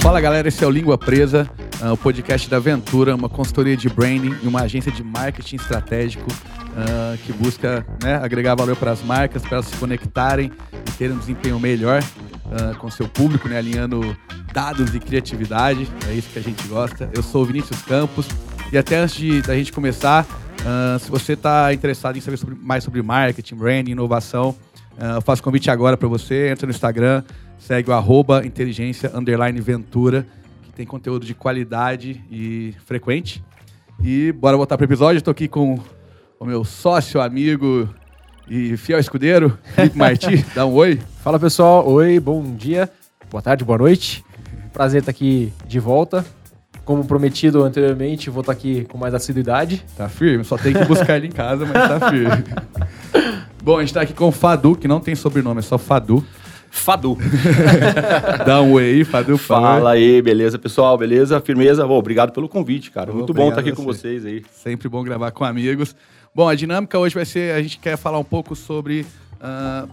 Fala galera, esse é o Língua Presa, uh, o podcast da Aventura, uma consultoria de branding e uma agência de marketing estratégico uh, que busca né, agregar valor para as marcas, para elas se conectarem e terem um desempenho melhor uh, com seu público, né, alinhando dados e criatividade. É isso que a gente gosta. Eu sou o Vinícius Campos e até antes de, da gente começar, se você está interessado em saber sobre, mais sobre marketing, branding, inovação, eu faço convite agora para você, entra no Instagram, Segue o arroba inteligência underline ventura, que tem conteúdo de qualidade e frequente. E bora voltar para o episódio. Estou aqui com o meu sócio, amigo e fiel escudeiro, Felipe Marti. Dá um oi. Fala pessoal, oi, bom dia, boa tarde, boa noite. Prazer estar aqui de volta. Como prometido anteriormente, vou estar aqui com mais assiduidade. Tá firme, só tem que buscar ele em casa, mas tá firme. Bom, a gente está aqui com o Fadu, que não tem sobrenome, é só Fadu. Fadu. Dá um oi aí, Fadu. Fala aí, beleza, pessoal? Beleza? Firmeza? Bom, obrigado pelo convite, cara. Muito bom estar aqui com vocês aí. Sempre bom gravar com amigos. Bom, a dinâmica hoje vai ser, a gente quer falar um pouco sobre... Uh,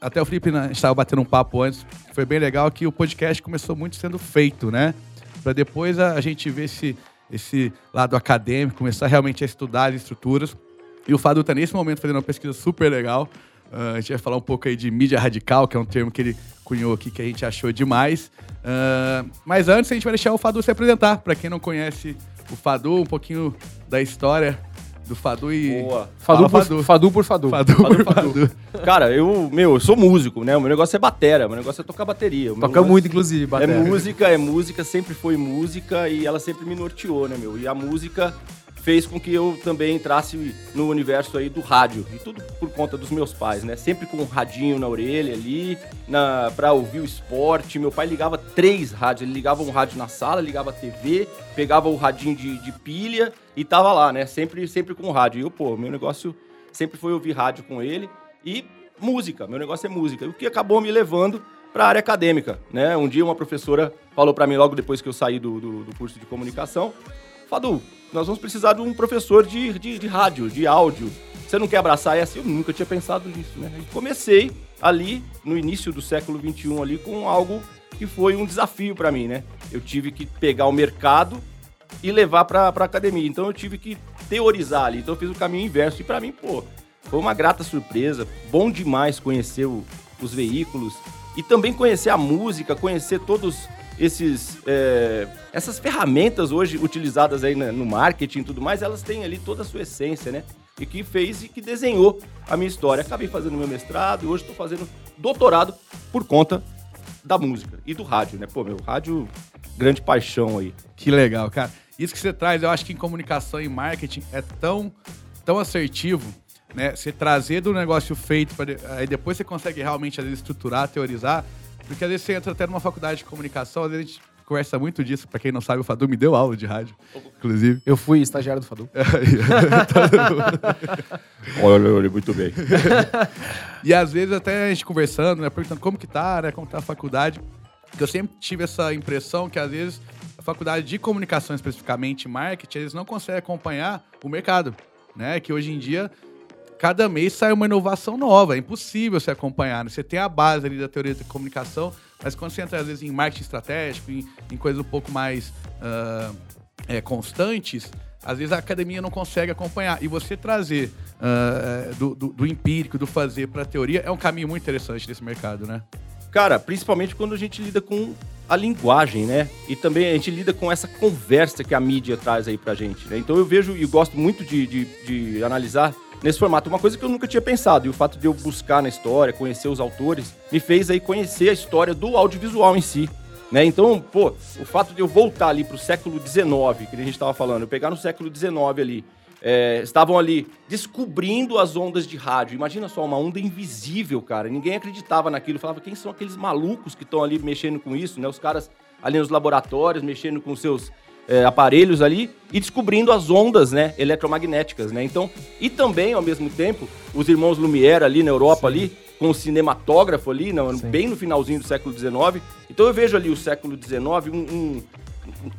até o Felipe né, estava batendo um papo antes, foi bem legal que o podcast começou muito sendo feito, né? Para depois a, a, gente ver esse, esse lado acadêmico, começar realmente a estudar as estruturas. E o Fadu está nesse momento fazendo uma pesquisa super legal Uh, a gente vai falar um pouco aí de mídia radical, que é um termo que ele cunhou aqui que a gente achou demais. Uh, mas antes a gente vai deixar o Fadu se apresentar. Para quem não conhece o Fadu, um pouquinho da história do Fadu e. Boa. Fadu, por, Fadu. Fadu por Fadu. Fadu, Fadu, por Fadu. Cara, eu, meu, eu sou músico, né? O meu negócio é batera, o meu negócio é tocar bateria. Toca muito, inclusive, batera. É música, é música, sempre foi música e ela sempre me norteou, né, meu? E a música fez com que eu também entrasse no universo aí do rádio. E tudo por conta dos meus pais, né? Sempre com um radinho na orelha ali, na, pra ouvir o esporte. Meu pai ligava três rádios. Ele ligava um rádio na sala, ligava a TV, pegava o radinho de, de pilha e tava lá, né? Sempre, sempre com o rádio. E eu, pô, meu negócio sempre foi ouvir rádio com ele. E música, meu negócio é música. O que acabou me levando para a área acadêmica, né? Um dia uma professora falou para mim logo depois que eu saí do, do, do curso de comunicação, Fadu, nós vamos precisar de um professor de, de, de rádio, de áudio. Você não quer abraçar essa? Eu nunca tinha pensado nisso, né? E comecei ali, no início do século XXI, ali, com algo que foi um desafio para mim, né? Eu tive que pegar o mercado e levar para a academia. Então eu tive que teorizar ali. Então eu fiz o caminho inverso. E para mim, pô, foi uma grata surpresa. Bom demais conhecer o, os veículos e também conhecer a música, conhecer todos esses, é, essas ferramentas hoje utilizadas aí no marketing e tudo mais, elas têm ali toda a sua essência, né? E que fez e que desenhou a minha história. Acabei fazendo meu mestrado e hoje estou fazendo doutorado por conta da música e do rádio, né? Pô, meu rádio, grande paixão aí. Que legal, cara. Isso que você traz, eu acho que em comunicação e marketing é tão, tão assertivo, né? Você trazer do negócio feito, pra, aí depois você consegue realmente, estruturar, teorizar, porque às vezes você entra até numa faculdade de comunicação, às vezes a gente conversa muito disso. Pra quem não sabe, o Fadu me deu aula de rádio, inclusive. Eu fui estagiário do Fadu. olha, olha, muito bem. e às vezes até a gente conversando, né, perguntando como que tá, né, como tá a faculdade. Porque eu sempre tive essa impressão que às vezes a faculdade de comunicação, especificamente marketing, eles não conseguem acompanhar o mercado, né? Que hoje em dia cada mês sai uma inovação nova. É impossível você acompanhar. Né? Você tem a base ali da teoria da comunicação, mas quando você entra, às vezes, em marketing estratégico, em, em coisas um pouco mais uh, é, constantes, às vezes a academia não consegue acompanhar. E você trazer uh, do, do, do, empírico, do fazer para a teoria, é um caminho muito interessante desse mercado, né? Cara, principalmente quando a gente lida com a linguagem, né? E também a gente lida com essa conversa que a mídia traz aí pra gente, né? Então eu vejo e gosto muito de, de, de analisar nesse formato. Uma coisa que eu nunca tinha pensado, e o fato de eu buscar na história, conhecer os autores, me fez aí conhecer a história do audiovisual em si. Né? Então, pô, o fato de eu voltar ali para o século XIX, que a gente estava falando, eu pegar no século XIX ali, é, estavam ali descobrindo as ondas de rádio. Imagina só, uma onda invisível, cara. Ninguém acreditava naquilo. Falava, quem são aqueles malucos que estão ali mexendo com isso, né? Os caras ali nos laboratórios, mexendo com seus é, aparelhos ali e descobrindo as ondas, né, eletromagnéticas, né? Então, e também ao mesmo tempo, os irmãos Lumière ali na Europa Sim. ali com o cinematógrafo ali, não, bem no finalzinho do século XIX. Então eu vejo ali o século XIX um, um,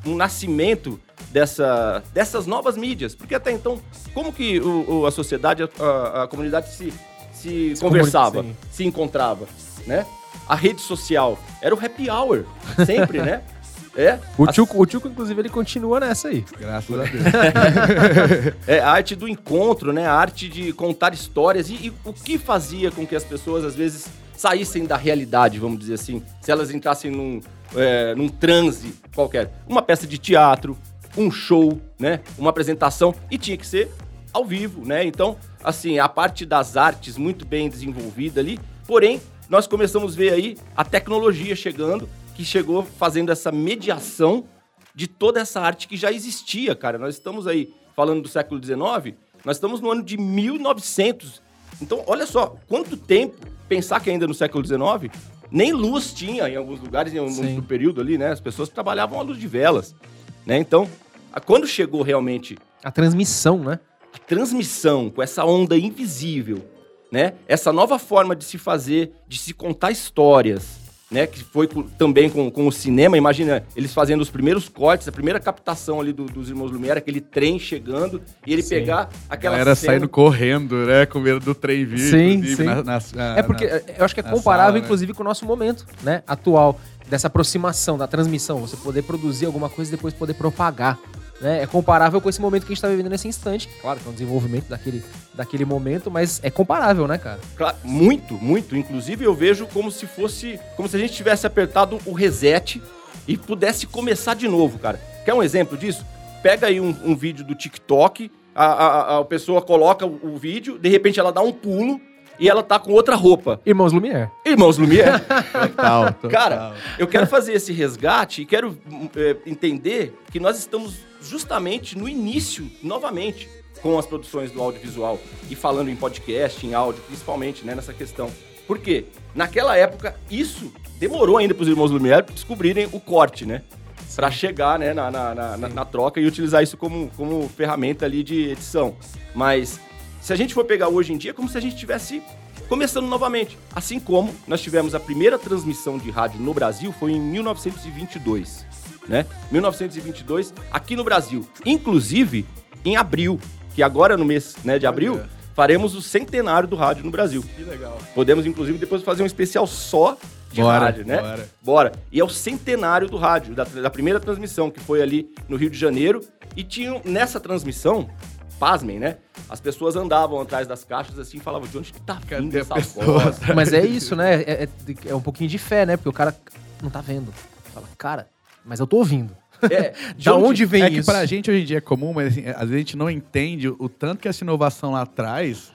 um nascimento dessa, dessas novas mídias, porque até então como que o, o, a sociedade, a, a, comunidade se, se, se conversava, se encontrava, né? A rede social era o happy hour, sempre, né? É, O a- Tchuco, o Tchuco, inclusive, ele continua nessa aí. Graças a Deus. é a arte do encontro, né? A arte de contar histórias e, e o que fazia com que as pessoas às vezes saíssem da realidade, vamos dizer assim, se elas entrassem num, é, num transe qualquer, uma peça de teatro, um show, né? Uma apresentação e tinha que ser ao vivo, né? Então, assim, a parte das artes muito bem desenvolvida ali, porém nós começamos a ver aí a tecnologia chegando, que chegou fazendo essa mediação de toda essa arte que já existia, cara. Nós estamos aí falando do século XIX, nós estamos no ano de 1900. Então, olha só, quanto tempo pensar que ainda no século XIX nem luz tinha em alguns lugares, em algum período ali, né? As pessoas trabalhavam à luz de velas, né? Então, a- quando chegou realmente A transmissão, né? a transmissão com essa onda invisível, né? Essa nova forma de se fazer, de se contar histórias, né? Que foi com- também com, com o cinema. Imagina eles fazendo os primeiros cortes, a primeira captação ali do- dos irmãos Lumière, aquele trem chegando e ele Sim. pegar A aquela galera cena- saindo correndo, né? Com medo do trem vir. Sim, sim. na- na- na- É porque na- eu acho que é comparável, sala, né? inclusive, com o nosso momento, né? Atual. Dessa aproximação, da transmissão. Você poder produzir alguma coisa e depois poder propagar. Né? É comparável com esse momento que a gente tá vivendo nesse instante. Claro que é um desenvolvimento daquele, daquele momento, mas é comparável, né, cara? Claro, muito, muito. Inclusive, eu vejo como se fosse. Como se a gente tivesse apertado o reset e pudesse começar de novo, cara. Quer um exemplo disso? Pega aí um, um vídeo do TikTok, a, a, a pessoa coloca o, o vídeo, de repente ela dá um pulo e ela tá com outra roupa. Irmãos Lumière. Irmãos Lumière, Total, total. Cara, eu quero fazer esse resgate e quero hum, é, entender que nós estamos justamente no início, novamente, com as produções do audiovisual e falando em podcast, em áudio, principalmente, né, nessa questão. Por quê? Naquela época, isso demorou ainda para os irmãos Lumière descobrirem o corte, né? Pra chegar né, na, na, na- na- na troca e utilizar isso como, como ferramenta ali de edição. Mas se a gente for pegar hoje em dia, é como se a gente estivesse começando novamente. Assim como nós tivemos a primeira transmissão de rádio no Brasil foi em 1922, né? 1922 aqui no Brasil, inclusive em abril, que agora no mês né, de abril faremos o centenário do rádio no Brasil. Que legal. Podemos inclusive depois fazer um especial só de Bora, rádio, né? bora. Bora. E é o centenário do rádio, da, da primeira transmissão, que foi ali no Rio de Janeiro. E tinham, nessa transmissão, pasmem, né? As pessoas andavam atrás das caixas assim e falavam, de onde que tá vindo Cadê essa voz? Mas é isso, né? É, é- é um pouquinho de fé, né? Porque o cara não tá vendo. Fala, cara, mas eu tô ouvindo. É, Da onde vem é que isso? pra gente hoje em dia é comum, mas assim, às vezes a gente não entende o tanto que essa inovação lá atrás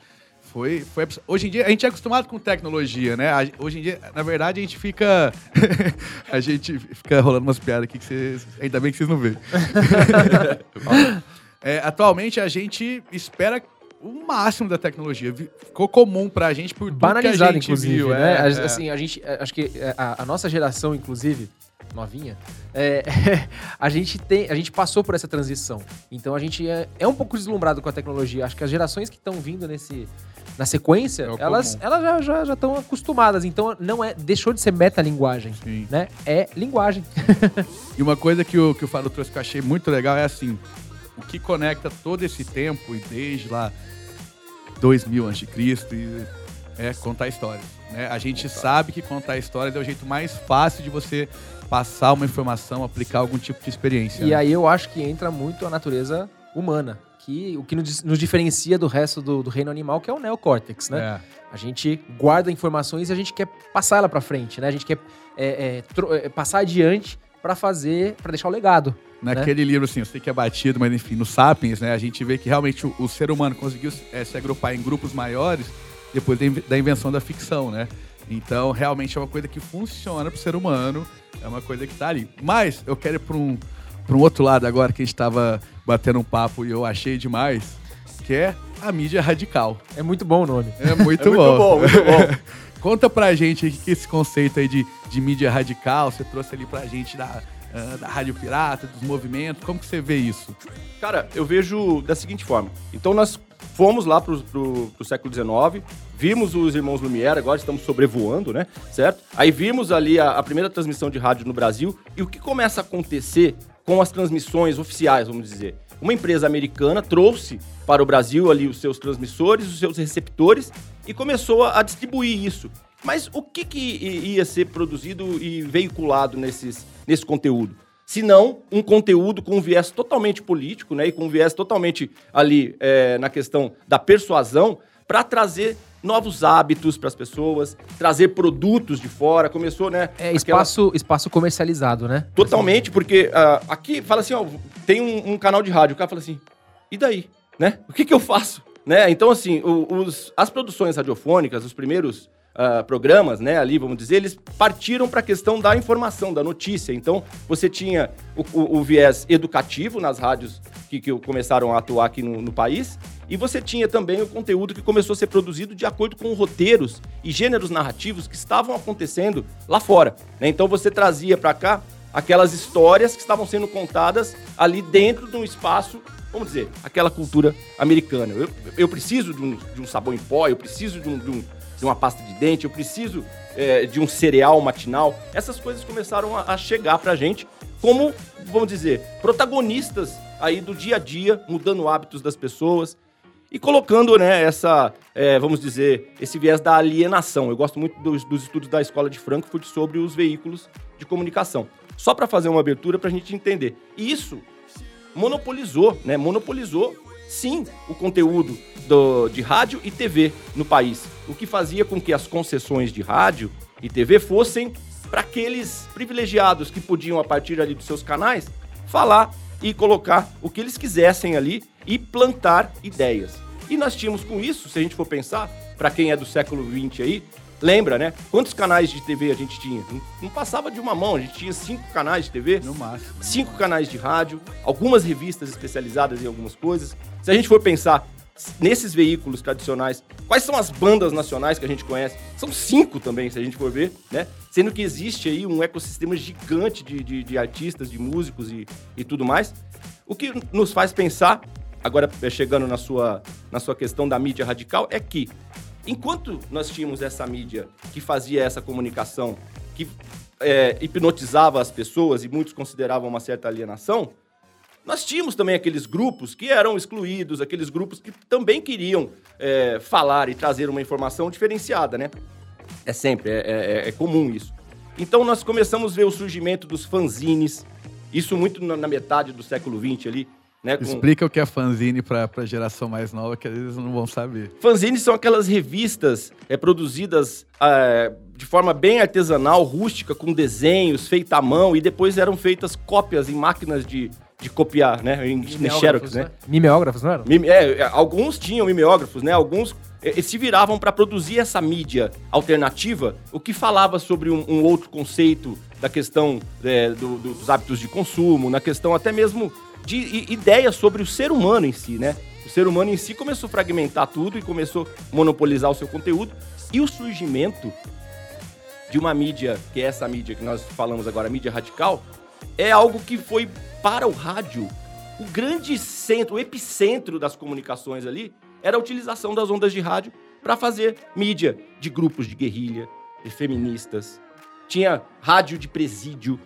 foi, foi. Hoje em dia, a gente é acostumado com tecnologia, né? A- hoje em dia, na verdade, a gente fica. a gente fica rolando umas piadas aqui que vocês. Ainda bem que vocês não veem. É, atualmente, a gente espera o máximo da tecnologia. Ficou comum pra gente por tudo que a Banalizado, gente inclusive, viu. né? é, é. Assim, a gente, é, acho que é, a, a nossa geração, inclusive, novinha, é, a gente tem, a gente passou por essa transição. Então a gente é, é um pouco deslumbrado com a tecnologia. Acho que as gerações que estão vindo nesse na sequência, É elas, comum. elas já já já estão acostumadas. Então não é, deixou de ser metalinguagem, Sim. né? É linguagem. E uma coisa que o, que o Fábio trouxe que eu achei muito legal é assim: o que conecta todo esse tempo, e desde lá 2000 a.C., é contar histórias. Né? A gente sabe que contar histórias é o jeito mais fácil de você passar uma informação, aplicar algum tipo de experiência. E né? aí eu acho que entra muito a natureza humana, que o que nos, nos diferencia do resto do, do reino animal, que é o neocórtex, né? É. A gente guarda informações e a gente quer passar ela pra frente, né? A gente quer é, é, é, passar adiante pra fazer, pra deixar o legado. Naquele livro, assim, eu sei que é batido, mas enfim, no Sapiens, né, a gente vê que realmente o, o ser humano conseguiu eh, se agrupar em grupos maiores depois da, inve- da invenção da ficção, né? Então, realmente é uma coisa que funciona pro ser humano, é uma coisa que tá ali. Mas eu quero ir pra um, pra um outro lado agora que a gente tava batendo um papo e eu achei demais, que é a mídia radical. É muito bom o nome. É muito, É muito bom. bom, muito bom. Conta pra gente aí o que esse conceito aí de, de mídia radical, você trouxe ali pra gente da, ah, da Rádio Pirata, dos movimentos, como que você vê isso? Cara, eu vejo da seguinte forma. Então nós fomos lá pro, pro século XIX, vimos os irmãos Lumière, agora estamos sobrevoando, né? Certo? Aí vimos ali a, a primeira transmissão de rádio no Brasil e o que começa a acontecer com as transmissões oficiais, vamos dizer. Uma empresa americana trouxe para o Brasil ali os seus transmissores, os seus receptores e começou a, a distribuir isso. Mas o que, que ia ser produzido e veiculado nesses, nesse conteúdo? Senão um conteúdo com um viés totalmente político, né, e com um viés totalmente ali é, na questão da persuasão, para trazer novos hábitos para as pessoas, trazer produtos de fora. Começou, né? É espaço, aquela... espaço comercializado, né? Totalmente, porque uh, aqui fala assim, ó, tem um, um, canal de rádio, o cara fala assim, e daí, né? O que, que eu faço? Né? Então, assim, os, as produções radiofônicas, os primeiros uh, programas, né, ali, vamos dizer, eles partiram para a questão da informação, da notícia. Então, você tinha o, o, o viés educativo nas rádios que, que, começaram a atuar aqui no, no país, e você tinha também o conteúdo que começou a ser produzido de acordo com roteiros e gêneros narrativos que estavam acontecendo lá fora. Né? Então, você trazia para cá aquelas histórias que estavam sendo contadas ali dentro de um espaço vamos dizer, aquela cultura americana. Eu, eu preciso de um, de um sabão em pó, eu preciso de, um, de, um, de uma pasta de dente, eu preciso é, de um cereal matinal. Essas coisas começaram a, a chegar pra gente como, vamos dizer, protagonistas aí do dia a dia, mudando hábitos das pessoas e colocando, né, essa, é, vamos dizer, esse viés da alienação. Eu gosto muito dos, dos estudos da Escola de Frankfurt sobre os veículos de comunicação. Só para fazer uma abertura para a gente entender. E isso monopolizou, né? Monopolizou, sim, o conteúdo do, de rádio e TV no país. O que fazia com que as concessões de rádio e TV fossem para aqueles privilegiados que podiam, a partir ali dos seus canais, falar e colocar o que eles quisessem ali e plantar ideias. E nós tínhamos com isso, se a gente for pensar, para quem é do século XX aí, Lembra, né? Quantos canais de TV a gente tinha? Não, passava de uma mão, a gente tinha cinco canais de TV. No máximo. Cinco canais de rádio, algumas revistas especializadas em algumas coisas. Se a gente for pensar nesses veículos tradicionais, quais são as bandas nacionais que a gente conhece? São cinco também, se a gente for ver, né? Sendo que existe aí um ecossistema gigante de, de, de artistas, de músicos e, e tudo mais. O que nos faz pensar, agora chegando na sua, na sua questão da mídia radical, é que enquanto nós tínhamos essa mídia que fazia essa comunicação, que é, hipnotizava as pessoas e muitos consideravam uma certa alienação, nós tínhamos também aqueles grupos que eram excluídos, aqueles grupos que também queriam é, falar e trazer uma informação diferenciada, né? É sempre, é, é, é, comum isso. Então nós começamos a ver o surgimento dos fanzines, isso muito na metade do século XX ali, né, com... Explica o que é fanzine para a geração mais nova, que às vezes não vão saber. Fanzines são aquelas revistas é, produzidas é, de forma bem artesanal, rústica, com desenhos, feita à mão, e depois eram feitas cópias em máquinas de, de copiar, né? Em, em Xerox, né? né? Mimeógrafos, não eram? Mime, é, é, alguns tinham mimeógrafos, né? Alguns é, se viravam para produzir essa mídia alternativa, o que falava sobre um, um outro conceito da questão é, do, dos hábitos de consumo, na questão até mesmo de ideias sobre o ser humano em si, né? O ser humano em si começou a fragmentar tudo e começou a monopolizar o seu conteúdo. E o surgimento de uma mídia, que é essa mídia que nós falamos agora, mídia radical, é algo que foi para o rádio o grande centro, o epicentro das comunicações ali, era a utilização das ondas de rádio para fazer mídia de grupos de guerrilha, de feministas. Tinha rádio de presídio.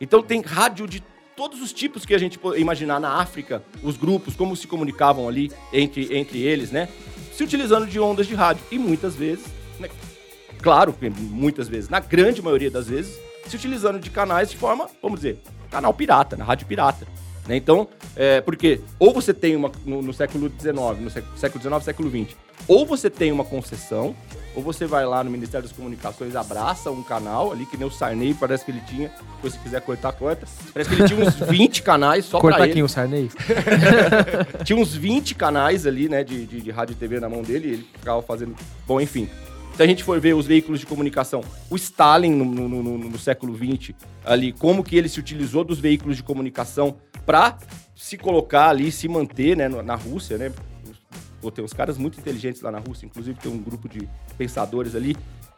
Então tem rádio de todos os tipos que a gente imaginar na África, os grupos, como se comunicavam ali entre, entre eles, né? Se utilizando de ondas de rádio. E muitas vezes, né? claro muitas vezes, na grande maioria das vezes, se utilizando de canais de forma, vamos dizer, canal pirata, na rádio pirata. Né? Então, é, porque ou você tem uma, no, no século XIX, no século XIX, século XX, ou você tem uma concessão, ou você vai lá no Ministério das Comunicações, abraça um canal ali, que nem o Sarney, parece que ele tinha. Se você quiser cortar, corta. Parece que ele tinha uns 20 canais só Corta pra aqui ele. o Sarney. tinha uns 20 canais ali, né, de, de, de rádio e TV na mão dele, e ele ficava fazendo. Bom, enfim. Se a gente for ver os veículos de comunicação, o Stalin no, no, no, no século XX, ali, como que ele se utilizou dos veículos de comunicação para se colocar ali, se manter né, na Rússia, né? Pô, tem uns caras muito inteligentes lá na Rússia, inclusive tem um grupo de pensadores ali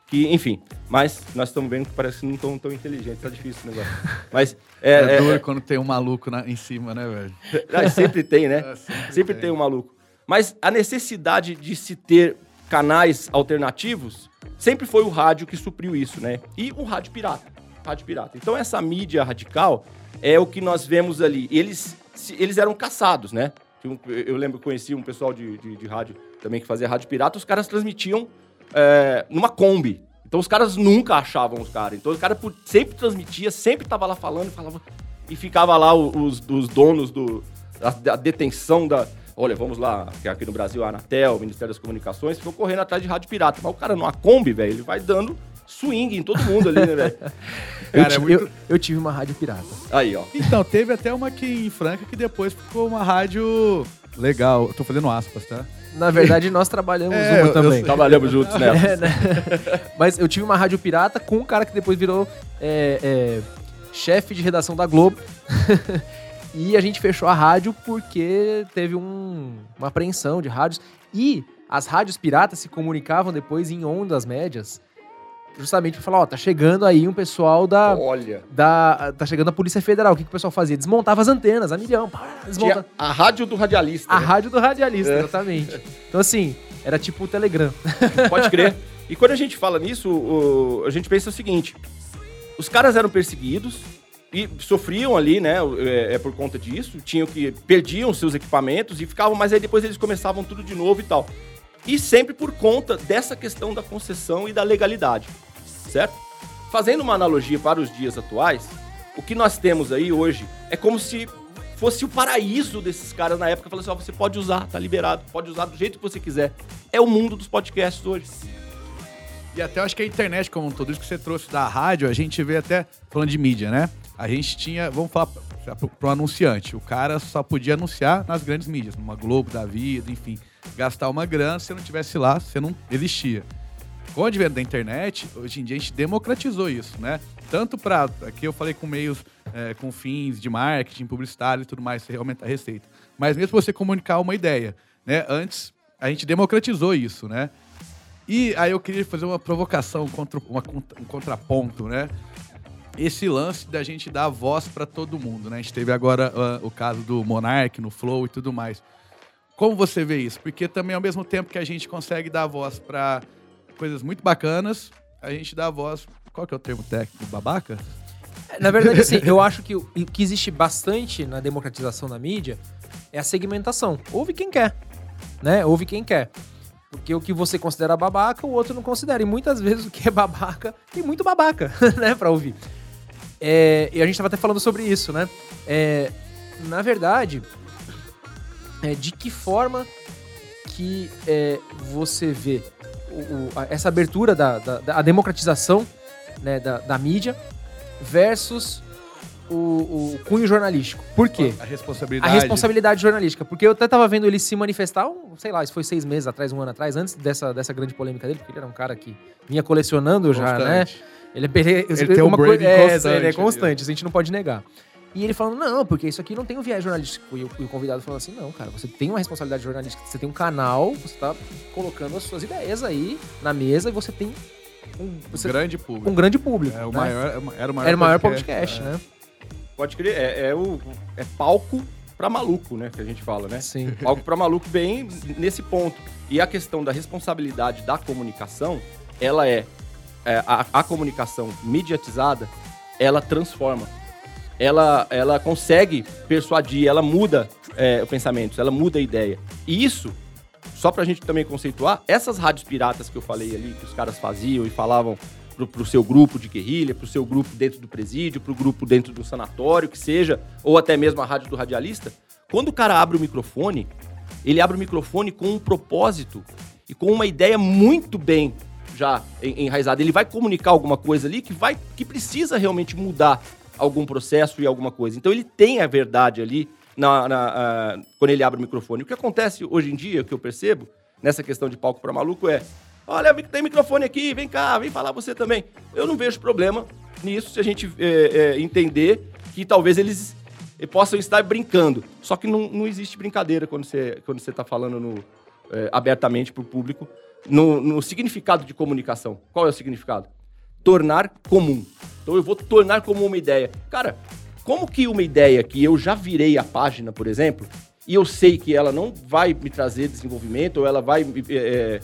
que, enfim, mas nós estamos vendo que parece que não estão tão inteligentes, tá difícil o negócio. Mas é, é, é duro é, quando tem um maluco na, em cima, né, velho? sempre tem, né? É, sempre, sempre tem. tem um maluco. Mas a necessidade de se ter canais alternativos sempre foi o rádio que supriu isso, né? E o rádio pirata, rádio pirata. Então essa mídia radical é o que nós vemos ali. Eles eles eram caçados, né? Eu lembro que conheci um pessoal de, de, de, rádio também que fazia rádio pirata, os caras transmitiam é, numa Kombi. Então os caras nunca achavam os caras. Então o cara sempre transmitia, sempre tava lá falando, falava. e ficava lá os, os donos do, da, da detenção da. Olha, vamos lá, que aqui no Brasil, a Anatel, o Ministério das Comunicações, ficou correndo atrás de rádio pirata. Mas o cara numa Kombi, velho, ele vai dando swing em todo mundo ali, né, velho? Eu, Cara, é muito- eu- eu tive uma rádio pirata. Aí, ó. Então, teve até uma aqui em Franca que depois ficou uma rádio legal. Eu tô fazendo aspas, tá? Na verdade, nós trabalhamos É, uma eu- eu também. Trabalhamos juntos, né? É, né? Mas eu tive uma rádio pirata com um cara que depois virou é, é, chefe de redação da Globo. e a gente fechou a rádio porque teve um- uma apreensão de rádios. E as rádios piratas se comunicavam depois em ondas médias. Justamente pra falar, ó, tá chegando aí um pessoal da. Olha. da tá chegando a Polícia Federal. O que, que o pessoal fazia? Desmontava as antenas, a milhão. Pá, desmonta... A rádio do radialista. A né? rádio do radialista, É. exatamente. Então, assim, era tipo o Telegram. Pode crer. E quando a gente fala nisso, o- a gente pensa o seguinte: os caras eram perseguidos e sofriam ali, né? É, é por conta disso, tinham que perdiam seus equipamentos e ficavam, mas aí depois eles começavam tudo de novo e tal. E sempre por conta dessa questão da concessão e da legalidade, certo? Fazendo uma analogia para os dias atuais, o que nós temos aí hoje é como se fosse o paraíso desses caras na época, falando assim, ó, você pode usar, tá liberado, pode usar do jeito que você quiser. É o mundo dos podcasts hoje. E até acho que a internet como um todo, isso que você trouxe da rádio, a gente vê até, falando de mídia, né? A gente tinha, vamos falar para um anunciante, o cara só podia anunciar nas grandes mídias, numa Globo da vida, enfim. Gastar uma grana, se não tivesse lá, você não existia. Com o advento da internet, hoje em dia a gente democratizou isso, né? Tanto para, aqui eu falei com meios, é, com fins de marketing, publicitário e tudo mais, você aumentar a receita. Mas mesmo você comunicar uma ideia, né? Antes, a gente democratizou isso, né? E aí eu queria fazer uma provocação, contra, uma um contraponto, né? Esse lance da gente dar voz para todo mundo, né? A gente teve agora ah, o caso do Monark no Flow e tudo mais. Como você vê isso? Porque também ao mesmo tempo que a gente consegue dar voz para coisas muito bacanas, a gente dá voz, qual que é o termo técnico? Babaca? Na verdade, assim, eu acho que o que existe bastante na democratização da mídia é a segmentação. Ouve quem quer, né? Ouve quem quer. Porque o que você considera babaca, o outro não considera. E muitas vezes o que é babaca, tem muito babaca, né, pra ouvir. É, e a gente tava até falando sobre isso, né? É, na verdade, é, de que forma que é, você vê o- o- a- essa abertura da, da- da- a democratização né, da, da mídia versus o, o cunho jornalístico. Por quê? A A responsabilidade. responsabilidade jornalística. Porque eu até tava vendo ele se manifestar, um, sei lá, isso foi seis meses atrás, um ano atrás, antes dessa, dessa grande polêmica dele, porque ele era um cara que vinha colecionando já, né? Ele, é ele, Ele tem um branding é, constante Ele é ali, constante, isso a gente não pode negar. E ele falando, não, porque isso aqui não tem um viés jornalístico. E o, e o convidado falando assim, não, cara, você tem uma responsabilidade jornalística, você tem um canal, você tá colocando as suas ideias aí na mesa e você tem um, você, Grande público. um grande público. É o né? maior, era o maior Era o maior podcast, é. né? Pode crer, é, é o é palco pra maluco, né? Que a gente fala, né? Sim. Palco pra maluco bem nesse ponto. E a questão da responsabilidade da comunicação, ela é, é, a, a comunicação mediatizada, ela transforma. Ela, ela consegue persuadir, ela muda é, o pensamento, ela muda a ideia. E isso, só pra gente também conceituar, essas rádios piratas que eu falei ali, que os caras faziam e falavam pro, pro seu grupo de guerrilha, pro seu grupo dentro do presídio, pro grupo dentro do sanatório, que seja, ou até mesmo a rádio do radialista, quando o cara abre o microfone, ele abre o microfone com um propósito e com uma ideia muito bem já en- enraizada. Ele vai comunicar alguma coisa ali que vai que precisa realmente mudar algum processo e alguma coisa. Então ele tem a verdade ali na, na, ah, quando ele abre o microfone. O que acontece hoje em dia, que eu percebo, nessa questão de palco para maluco, é: olha, tem microfone aqui, vem cá, vem falar você também. Eu não vejo problema nisso se a gente é, é, entender que talvez eles possam estar brincando. Só que não, não existe brincadeira quando você quando você está falando no, eh, abertamente para o público no, no significado de comunicação. Qual é o significado? Tornar comum. Então eu vou tornar comum uma ideia. Cara, como que uma ideia que eu já virei a página, por exemplo, e eu sei que ela não vai me trazer desenvolvimento, ou ela vai, me, eh,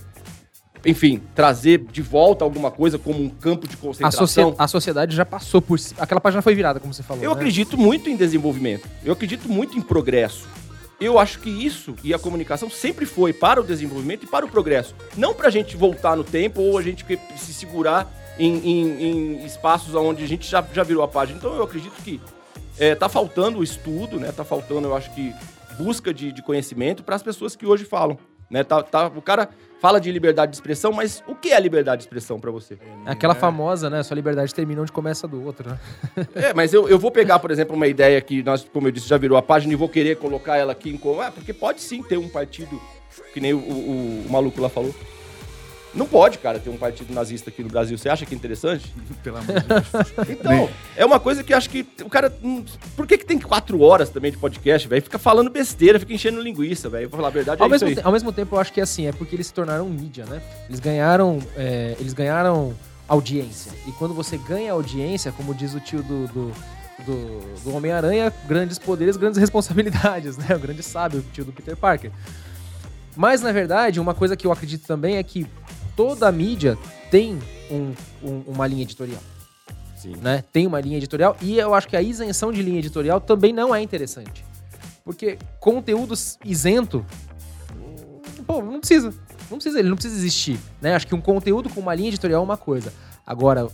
enfim, trazer de volta alguma coisa como um campo de A, concentração. socie- a sociedade já passou por. Aquela página foi virada, como você falou. Eu né? acredito muito em desenvolvimento. Eu acredito muito em progresso. Eu acho que isso e a comunicação sempre foi para o desenvolvimento e para o progresso. Não para a gente voltar no tempo ou a gente se segurar em, em- em espaços onde a gente já, já virou a página. Então eu acredito que é, tá faltando estudo, né? Tá faltando, eu acho que, busca de, de conhecimento para as pessoas que hoje falam. Né? Tá, tá, o cara fala de liberdade de expressão, mas o que é liberdade de expressão para você? Aquela famosa, né? Sua liberdade termina onde começa a do outro, né? É, mas eu, eu vou pegar, por exemplo, uma ideia que nós, como eu disse, já virou a página e vou querer colocar ela aqui em. Ah, porque pode sim ter um partido, que nem o, o- o maluco lá falou. Não pode, cara, ter um partido nazista aqui no Brasil. Você acha que é interessante? Pelo amor de Deus. Então, é uma coisa que eu acho que o cara. hum, Por que, que tem quatro horas também de podcast, velho? Fica falando besteira, fica enchendo linguiça, velho. Vou falar a verdade, é Ao isso mesmo, ao mesmo tempo, eu acho que assim, é porque eles se tornaram mídia, né? Eles ganharam, é, eles ganharam audiência. E quando você ganha audiência, como diz o tio do, do, do, do Homem-Aranha, grandes poderes, grandes responsabilidades, né? O grande sábio, o tio do Peter Parker. Mas, na verdade, uma coisa que eu acredito também é que toda a mídia tem um- um- uma linha editorial Sim. né? Tem uma linha editorial e eu acho que a isenção de linha editorial também não é interessante. Porque conteúdo isento, hum, pô, não precisa. Não precisa, ele não precisa existir, né? Acho que um conteúdo com uma linha editorial é uma coisa. Agora,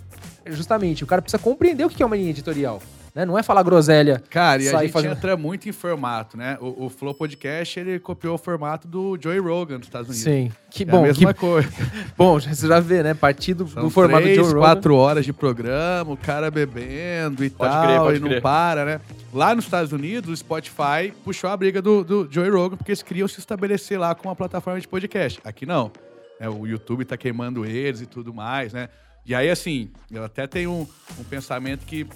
justamente, o cara precisa compreender o que é uma linha editorial, né? Não é falar groselha. Cara, e a gente fazendo- entra muito em formato, né? O, o Flow Podcast, ele copiou o formato do Joey Rogan dos Estados Unidos. Sim. Que É bom, a mesma que coisa. bom, você já vê, né? Partido São do formato três, de Joe Rogan. quatro horas de programa, o cara bebendo e Pode tal, crer, pode e não crer. para, né? Lá nos Estados Unidos, o Spotify puxou a briga do, do Joey Rogan, porque eles queriam se estabelecer lá com uma plataforma de podcast. Aqui não. né? o YouTube tá queimando eles e tudo mais, né? E aí, assim, eu até tenho um, um pensamento que,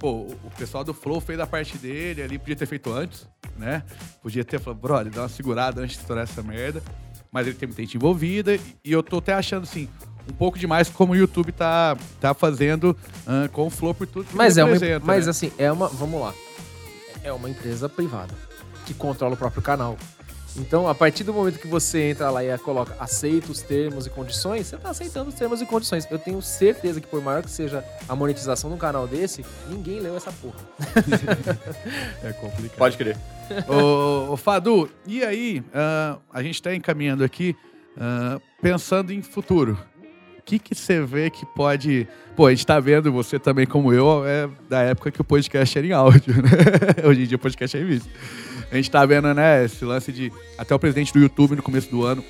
pô, o pessoal do Flow fez a parte dele ali, podia ter feito antes, né? Podia ter falado, brother, dá uma segurada antes de estourar essa merda. Mas ele tem muita gente envolvida e- eu tô até achando, assim, um pouco demais como o YouTube tá, tá fazendo ah, com o Flow por tudo que Mas é uma, mas né? assim, é uma, vamos lá. É uma empresa privada que controla o próprio canal. Então, a partir do momento que você entra lá e coloca aceita os termos e condições, você tá aceitando os termos e condições. Eu tenho certeza que por maior que seja a monetização de um canal desse, ninguém leu essa porra. É complicado. Pode crer. ô, ô, Fadu, e aí, ah, a gente tá encaminhando aqui, ah, pensando em futuro. O que que você vê que pode... Pô, a gente tá vendo, você também como eu, é da época que o podcast era em áudio, né? Hoje em dia o podcast é em vídeo. A gente tá vendo, né, esse lance de... Até o presidente do YouTube, no começo do ano,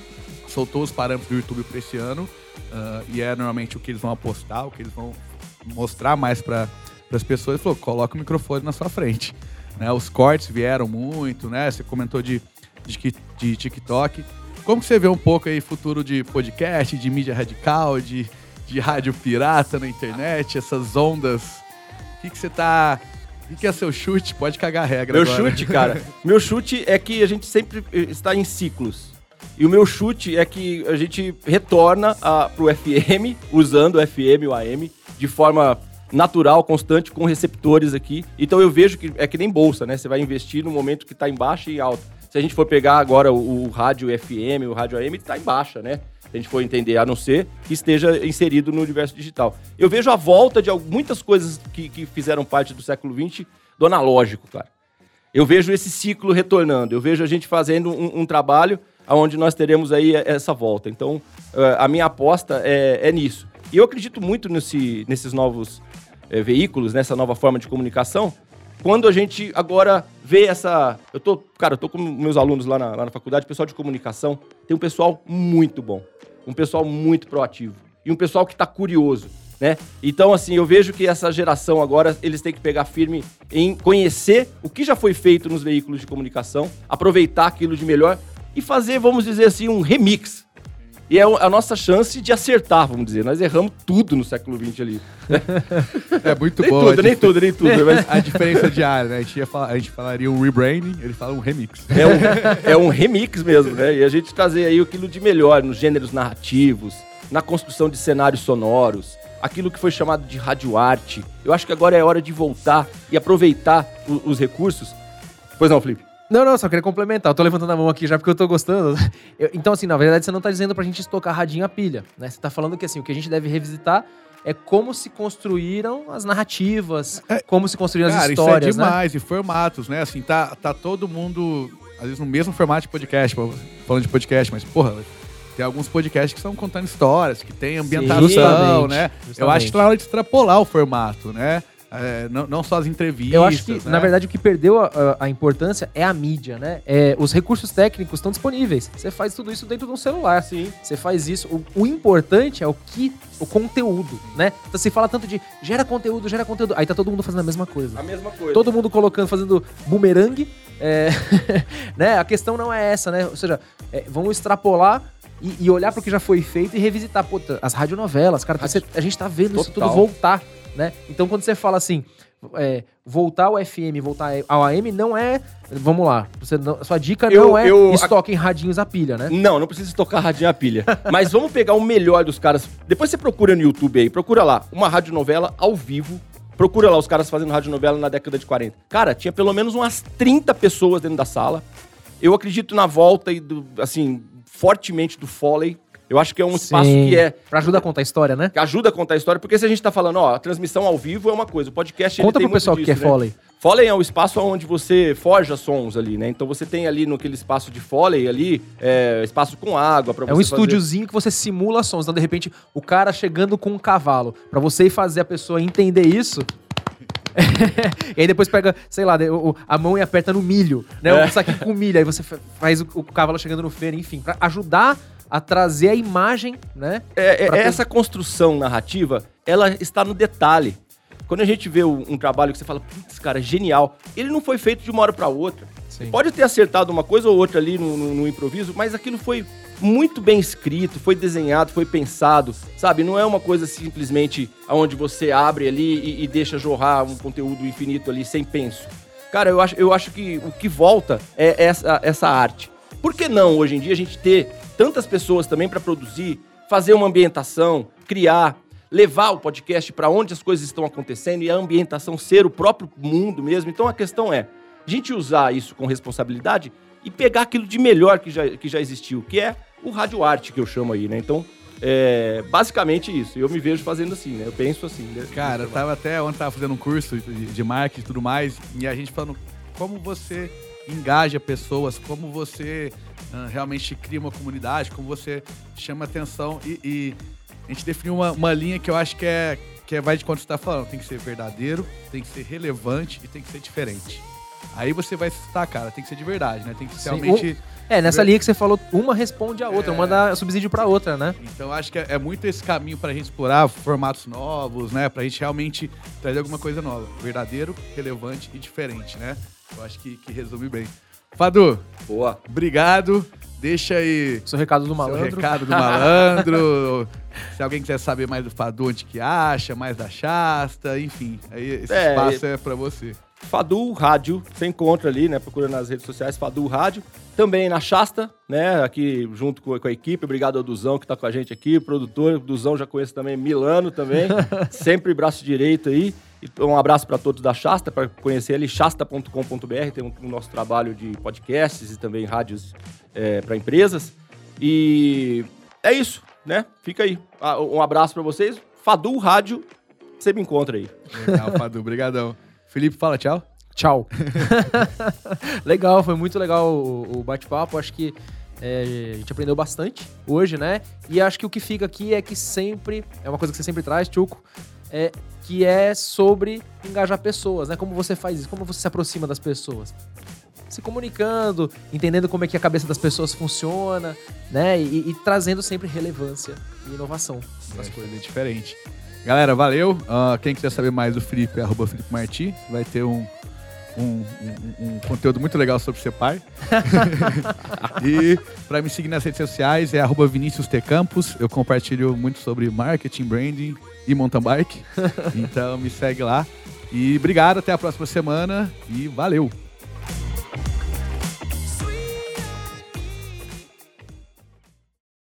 soltou os parâmetros do YouTube para esse ano. ah, e é normalmente o que eles vão apostar, o que eles vão mostrar mais para as pessoas. Ele falou, coloca o microfone na sua frente. Né, os cortes vieram muito, né? Você comentou de, de, de TikTok. Como que você vê um pouco aí futuro de podcast, de mídia radical, de, de rádio pirata na internet, essas ondas? O que, que você tá... O que, é seu chute? Pode cagar a regra Meu agora. chute, cara. meu chute é que a gente sempre eh, está em ciclos. E o meu chute é que a gente retorna a, pro FM, usando o FM o AM, de forma natural, constante, com receptores aqui. Então eu vejo que é que nem bolsa, né? Você vai investir no momento que está em baixa e em alta. Se a gente for pegar agora o, o rádio FM, o rádio AM, está em baixa, né? A gente for entender, a não ser que esteja inserido no universo digital. Eu vejo a volta de muitas coisas que, que fizeram parte do século XX do analógico, cara. Eu vejo esse ciclo retornando. Eu vejo a gente fazendo um, um trabalho onde nós teremos aí essa volta. Então, eh, a minha aposta é, é nisso. E eu acredito muito nesse- nesses novos eh, veículos, nessa nova forma de comunicação. Quando a gente agora vê essa. Eu tô, cara, eu tô com meus alunos lá na, lá na faculdade, pessoal de comunicação. Tem um pessoal muito bom. Um pessoal muito proativo. E um pessoal que está curioso. Né? Então, assim, eu vejo que essa geração agora, eles têm que pegar firme em conhecer o que já foi feito nos veículos de comunicação, aproveitar aquilo de melhor e fazer, vamos dizer assim, um remix. E é a nossa chance de acertar, vamos dizer. Nós erramos tudo no século XX ali. É muito Nem bom. tudo, nem tudo, nem tudo. Mas A diferença de área, né? A gente, falar, a gente falaria um rebranding, ele fala um remix. é um, é um remix mesmo, né? E a gente trazer aí aquilo de melhor nos gêneros narrativos, na construção de cenários sonoros, aquilo que foi chamado de radioarte. Eu acho que agora é hora de voltar e aproveitar os recursos. Pois não, Felipe? Não, não, só queria complementar. Eu tô levantando a mão aqui já porque eu tô gostando. Eu- então, assim, na verdade, você não tá dizendo pra gente estocar radinho a pilha, né? Você tá falando que, assim, o que a gente deve revisitar é como se construíram as narrativas, como se construíram as Cara, histórias, isso é né? demais, e formatos, né? Assim, tá, tá todo mundo, às vezes, no mesmo formato de podcast, falando de podcast, mas, porra, tem alguns podcasts que estão contando histórias, que tem ambientação, justamente, né? Eu justamente. acho que tá na hora de extrapolar o formato, né? É, não, não só as entrevistas. Eu acho que, né? na verdade, o que perdeu a, a- a importância é a mídia, né? É, os recursos técnicos estão disponíveis. Você faz tudo isso dentro de um celular. Sim. Você faz isso. O, o importante é o que. O conteúdo, né? Então se fala tanto de gera conteúdo, gera conteúdo. Aí tá todo mundo fazendo a mesma coisa. A mesma coisa. Todo mundo colocando, fazendo bumerangue. é, né? A questão não é essa, né? Ou seja, é, vamos extrapolar e, e olhar pro que já foi feito e revisitar. Pô, tá, as radionovelas, cara, você- a gente tá vendo isso tudo Total. voltar, né? Então quando você fala assim, é, voltar ao FM, voltar ao AM, não é. Vamos lá. Não- a sua dica Eu- não é eu- em radinhos a pilha, né? Não, não precisa tocar radinho a pilha. Mas vamos pegar o melhor dos caras. Depois você procura no YouTube aí, procura lá, uma radionovela ao vivo. Procura lá os caras fazendo radionovela na década de 40. Cara, tinha pelo menos umas 30 pessoas dentro da sala. Eu acredito na volta e do, assim, fortemente do Foley. Eu acho que é um espaço Sim. que é Pra ajudar a contar a história, né? que ajuda a contar a história, porque se a gente tá falando, ó, a transmissão ao vivo é uma coisa, o podcast ele Conta tem pro pessoal o que é né? Foley. Foley é o espaço onde você forja sons ali, né? Então você tem ali naquele espaço de Foley ali, é, espaço com água para você É um fazer- estúdiozinho que você simula sons. Então, de repente, o cara chegando com um cavalo. Pra você ir fazer a pessoa entender isso. e aí depois pega, sei lá, a mão e aperta no milho, né? É. Um saquinho com milho. Aí você fa- faz o, o cavalo chegando no feira, enfim. Pra ajudar a trazer a imagem, né? É, é- ter- essa construção narrativa, ela está no detalhe. Quando a gente vê um, um trabalho que você fala, putz, cara, genial, ele não foi feito de uma hora para outra. Sim. Pode ter acertado uma coisa ou outra ali no, no- no improviso, mas aquilo foi muito bem escrito, foi desenhado, foi pensado, sabe? Não é uma coisa simplesmente onde você abre ali e, e deixa jorrar um conteúdo infinito ali sem penso. Cara, eu acho, eu acho que o que volta é essa, essa arte. Por que não, hoje em dia, a gente ter tantas pessoas também para produzir, fazer uma ambientação, criar, levar o podcast para onde as coisas estão acontecendo e a ambientação ser o próprio mundo mesmo? Então a questão é, a gente usar isso com responsabilidade e pegar aquilo de melhor que já, que já existiu, que é o rádio arte que eu chamo aí, né? Então, é basicamente isso. Eu me vejo fazendo assim, né? Eu penso assim. Né? Cara, eu tava até ontem tava fazendo um curso de, de marketing e tudo mais, e a gente falando como você engaja pessoas, como você ah, realmente cria uma comunidade, como você chama atenção e, e a gente definiu uma, uma linha que eu acho que é que é, vai de quando você tá falando, tem que ser verdadeiro, tem que ser relevante e tem que ser diferente. Aí você vai citar, cara, tem que ser de verdade, né? Tem que ser Sim. realmente É, nessa linha que você falou, uma responde a outra, É. uma dá subsídio pra outra, né? Então acho que é, é muito esse caminho pra gente explorar formatos novos, né? Pra gente realmente trazer alguma coisa nova. Verdadeiro, relevante e diferente, né? Eu acho que, que resume bem. Fadu, Boa. obrigado. Deixa aí Seu recado do seu malandro. recado do malandro. Se alguém quiser saber mais do Fadu, onde que acha, mais da Shasta, enfim. Aí esse É, espaço é pra você. Fadu Rádio, você encontra ali, né? Procura nas redes sociais Fadu Rádio. Também na Shasta, né? Aqui junto com, com a equipe. Obrigado ao Duzão que tá com a gente aqui, o produtor. O Duzão já conheço também, Milano também. Sempre braço direito aí. Um abraço para todos da Shasta, para conhecer ali, shasta.com.br. Tem o um, nosso trabalho de podcasts e também rádios para empresas. E é isso, né? Fica aí. Ah, Um abraço para vocês. Fadu Rádio, você me encontra aí. Legal, Fadu. Obrigadão. Felipe, fala tchau. Tchau. legal, foi muito legal o, o bate-papo. Acho que é, a gente aprendeu bastante hoje, né? E acho que o que fica aqui é que sempre, é uma coisa que você sempre traz, Tchuco, é, que é sobre engajar pessoas, né? Como você faz isso, como você se aproxima das pessoas. Se comunicando, entendendo como é que a cabeça das pessoas funciona, né? E, e trazendo sempre relevância e inovação das Vai coisas. fazer diferente. Galera, valeu. Ah, quem quiser saber mais do Felipe, é arroba Felipe Marti. Vai ter um, um, um- um conteúdo muito legal sobre ser pai. e para me seguir nas redes sociais é arroba Vinícius T. Campos. Eu compartilho muito sobre marketing, branding e mountain bike. Então me segue lá. E obrigado, até a próxima semana e valeu!